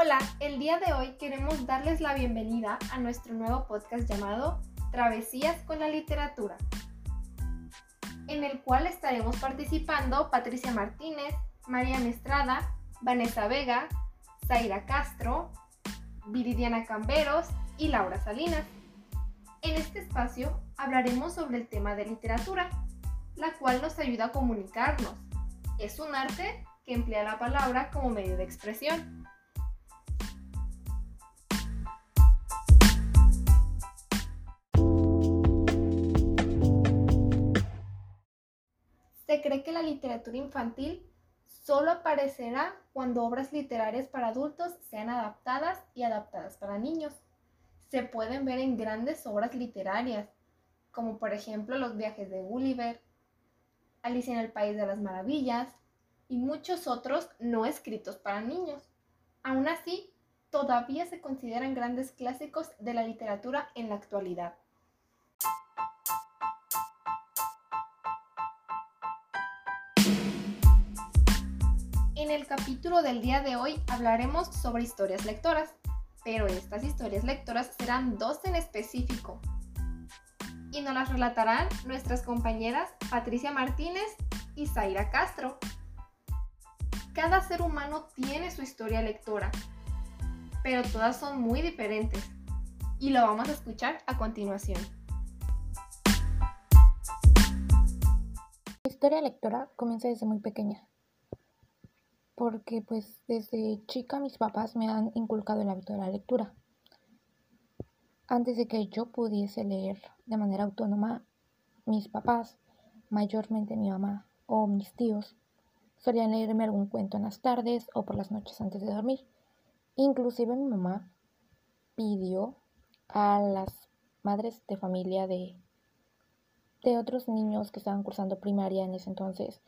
Hola, el día de hoy queremos darles la bienvenida a nuestro nuevo podcast llamado Travesías con la Literatura, en el cual estaremos participando Patricia Martínez, María Mestrada, Vanessa Vega, Zaira Castro, Viridiana Camberos y Laura Salinas. En este espacio hablaremos sobre el tema de literatura, la cual nos ayuda a comunicarnos. Es un arte que emplea la palabra como medio de expresión. Cree que la literatura infantil solo aparecerá cuando obras literarias para adultos sean adaptadas y adaptadas para niños. Se pueden ver en grandes obras literarias, como por ejemplo Los viajes de Gulliver, Alicia en el País de las Maravillas y muchos otros no escritos para niños. Aún así, todavía se consideran grandes clásicos de la literatura en la actualidad. En el capítulo del día de hoy hablaremos sobre historias lectoras, pero estas historias lectoras serán dos en específico y nos las relatarán nuestras compañeras Patricia Martínez y Zaira Castro. Cada ser humano tiene su historia lectora, pero todas son muy diferentes y lo vamos a escuchar a continuación. La historia lectora comienza desde muy pequeña porque pues desde chica mis papás me han inculcado el hábito de la lectura. Antes de que yo pudiese leer de manera autónoma, mis papás, mayormente mi mamá o mis tíos, solían leerme algún cuento en las tardes o por las noches antes de dormir. Inclusive mi mamá pidió a las madres de familia de, de otros niños que estaban cursando primaria en ese entonces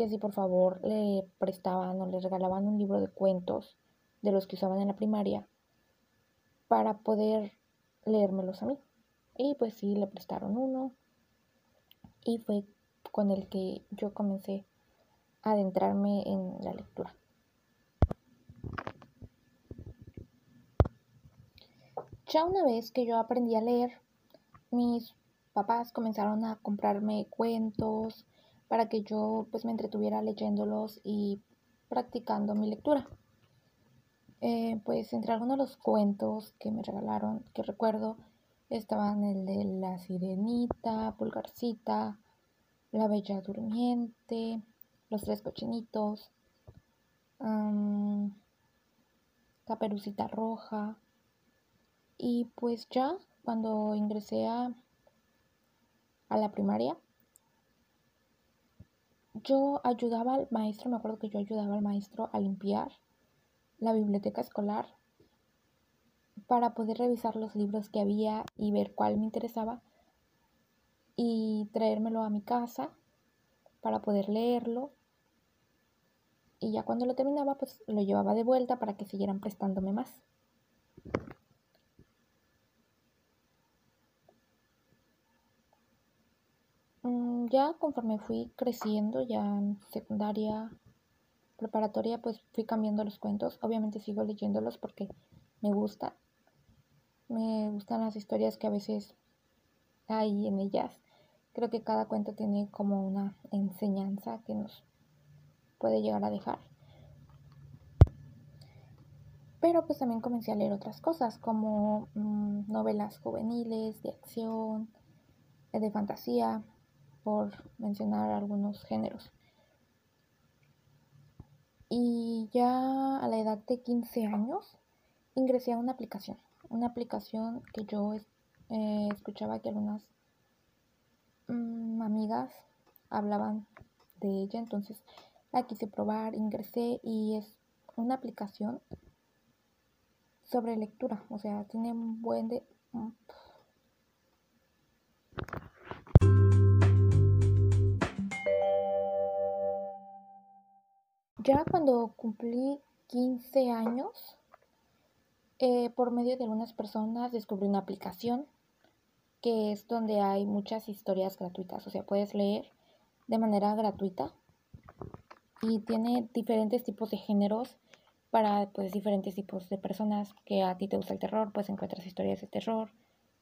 que si por favor le prestaban o le regalaban un libro de cuentos de los que usaban en la primaria para poder leérmelos a mí. Y pues sí, le prestaron uno y fue con el que yo comencé a adentrarme en la lectura. Ya una vez que yo aprendí a leer, mis papás comenzaron a comprarme cuentos, para que yo pues me entretuviera leyéndolos y practicando mi lectura. Eh, pues entre algunos de los cuentos que me regalaron, que recuerdo, estaban el de La Sirenita, Pulgarcita, La Bella Durmiente, Los Tres Cochinitos, Caperucita Roja. Y pues ya cuando ingresé a, a la primaria, yo ayudaba al maestro, me acuerdo que yo ayudaba al maestro a limpiar la biblioteca escolar para poder revisar los libros que había y ver cuál me interesaba y traérmelo a mi casa para poder leerlo. Y ya cuando lo terminaba, pues lo llevaba de vuelta para que siguieran prestándome más. Ya conforme fui creciendo, ya en secundaria, preparatoria, pues fui cambiando los cuentos. Obviamente sigo leyéndolos porque me gusta. Me gustan las historias que a veces hay en ellas. Creo que cada cuento tiene como una enseñanza que nos puede llegar a dejar. Pero pues también comencé a leer otras cosas como mm, novelas juveniles, de acción, de fantasía por mencionar algunos géneros. Y ya a la edad de 15 años ingresé a una aplicación, una aplicación que yo eh, escuchaba que algunas mm, amigas hablaban de ella, entonces la quise probar, ingresé y es una aplicación sobre lectura, o sea, tiene un buen de... Ya cuando cumplí 15 años, eh, por medio de algunas personas descubrí una aplicación que es donde hay muchas historias gratuitas, o sea, puedes leer de manera gratuita y tiene diferentes tipos de géneros para pues diferentes tipos de personas. Que a ti te gusta el terror, pues encuentras historias de terror,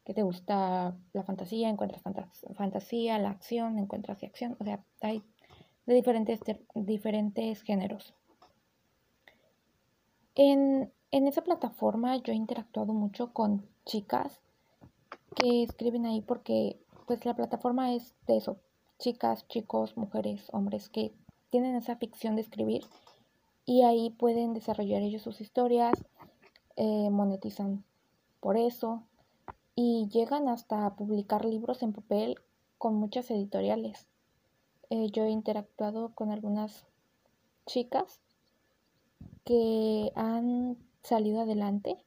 que te gusta la fantasía, encuentras fantasía, la acción, encuentras acción, o sea, hay de diferentes, diferentes géneros. En, en esa plataforma yo he interactuado mucho con chicas que escriben ahí porque pues la plataforma es de eso, chicas, chicos, mujeres, hombres que tienen esa ficción de escribir y ahí pueden desarrollar ellos sus historias, eh, monetizan por eso y llegan hasta publicar libros en papel con muchas editoriales. Eh, yo he interactuado con algunas chicas que han salido adelante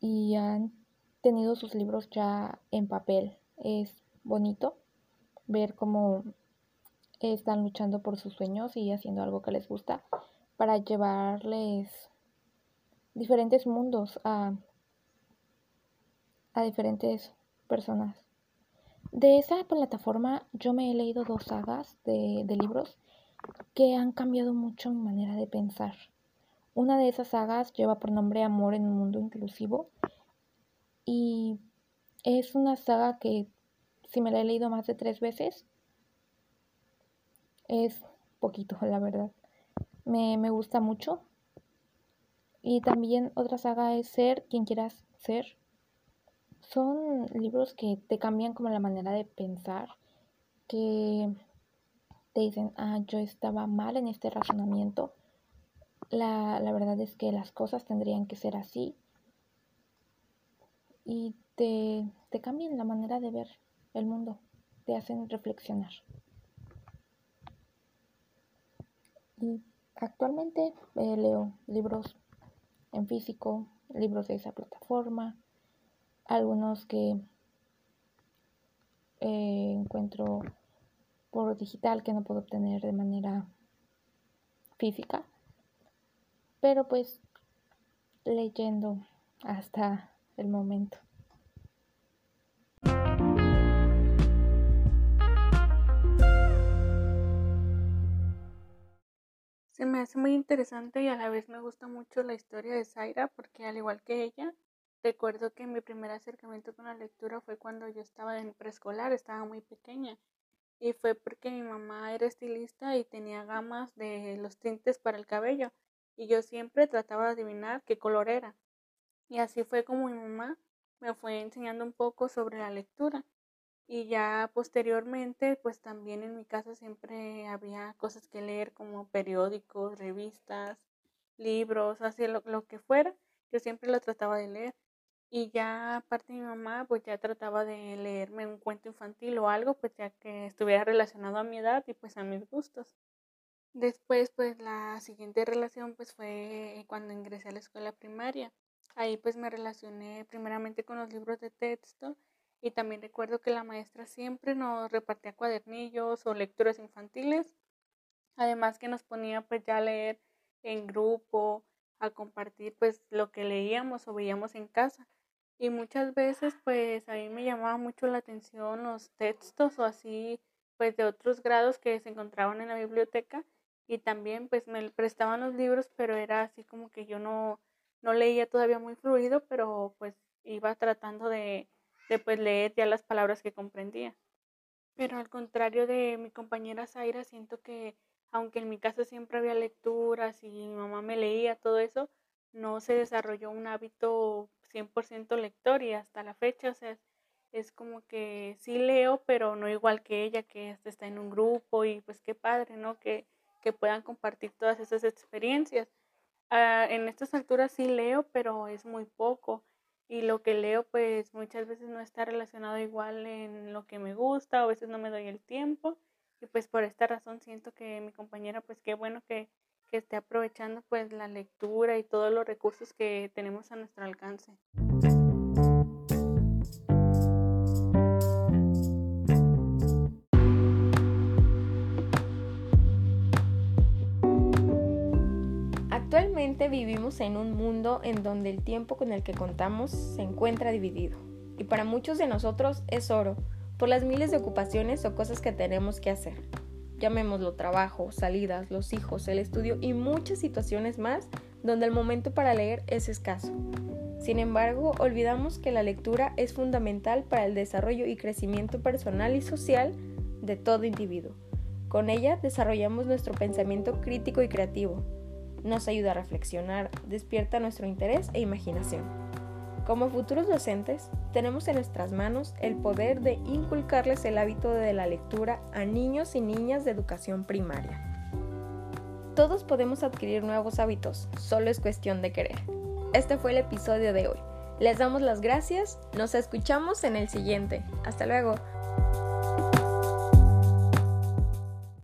y han tenido sus libros ya en papel. Es bonito ver cómo están luchando por sus sueños y haciendo algo que les gusta para llevarles diferentes mundos a, a diferentes personas. De esa plataforma yo me he leído dos sagas de, de libros que han cambiado mucho mi manera de pensar. Una de esas sagas lleva por nombre Amor en un mundo inclusivo y es una saga que si me la he leído más de tres veces es poquito, la verdad. Me, me gusta mucho. Y también otra saga es Ser quien quieras ser. Son libros que te cambian como la manera de pensar, que te dicen, ah, yo estaba mal en este razonamiento la, verdad es que las cosas tendrían que ser así y te, te cambian la manera de ver el mundo, te hacen reflexionar. Y actualmente eh, leo libros en físico, libros de esa plataforma, algunos que eh, encuentro por digital que no puedo obtener de manera física pero pues leyendo hasta el momento. Se me hace muy interesante y a la vez me gusta mucho la historia de Zaira porque al igual que ella, recuerdo que mi primer acercamiento con la lectura fue cuando yo estaba en preescolar, estaba muy pequeña y fue porque mi mamá era estilista y tenía gamas de los tintes para el cabello y yo siempre trataba de adivinar qué color era. Y así fue como mi mamá me fue enseñando un poco sobre la lectura. Y ya posteriormente, pues también en mi casa siempre había cosas que leer como periódicos, revistas, libros, así lo, lo que fuera. Yo siempre lo trataba de leer. Y ya aparte mi mamá, pues ya trataba de leerme un cuento infantil o algo, pues ya que estuviera relacionado a mi edad y pues a mis gustos. Después, pues la siguiente relación pues fue cuando ingresé a la escuela primaria. Ahí pues me relacioné primeramente con los libros de texto y también recuerdo que la maestra siempre nos repartía cuadernillos o lecturas infantiles. Además que nos ponía pues ya a leer en grupo, a compartir pues lo que leíamos o veíamos en casa. Y muchas veces pues a mí me llamaba mucho la atención los textos o así pues de otros grados que se encontraban en la biblioteca y también pues me prestaban los libros, pero era así como que yo no, no leía todavía muy fluido, pero pues iba tratando de, de pues leer ya las palabras que comprendía. Pero al contrario de mi compañera Zaira, siento que aunque en mi casa siempre había lecturas y mi mamá me leía todo eso, no se desarrolló un hábito 100% lector y hasta la fecha, o sea, es como que sí leo, pero no igual que ella, que está en un grupo y pues qué padre, ¿no? Que, que puedan compartir todas esas experiencias. Ah, en estas alturas sí leo, pero es muy poco. Y lo que leo, pues muchas veces no está relacionado igual en lo que me gusta, a veces no me doy el tiempo. Y pues por esta razón siento que mi compañera, pues qué bueno que, que esté aprovechando pues la lectura y todos los recursos que tenemos a nuestro alcance. vivimos en un mundo en donde el tiempo con el que contamos se encuentra dividido. Y para muchos de nosotros es oro, por las miles de ocupaciones o cosas que tenemos que hacer. Llamémoslo trabajo, salidas, los hijos, el estudio y muchas situaciones más donde el momento para leer es escaso. Sin embargo, olvidamos que la lectura es fundamental para el desarrollo y crecimiento personal y social de todo individuo. Con ella desarrollamos nuestro pensamiento crítico y creativo. Nos ayuda a reflexionar, despierta nuestro interés e imaginación. Como futuros docentes, tenemos en nuestras manos el poder de inculcarles el hábito de la lectura a niños y niñas de educación primaria. Todos podemos adquirir nuevos hábitos, solo es cuestión de querer. Este fue el episodio de hoy. Les damos las gracias, nos escuchamos en el siguiente. Hasta luego.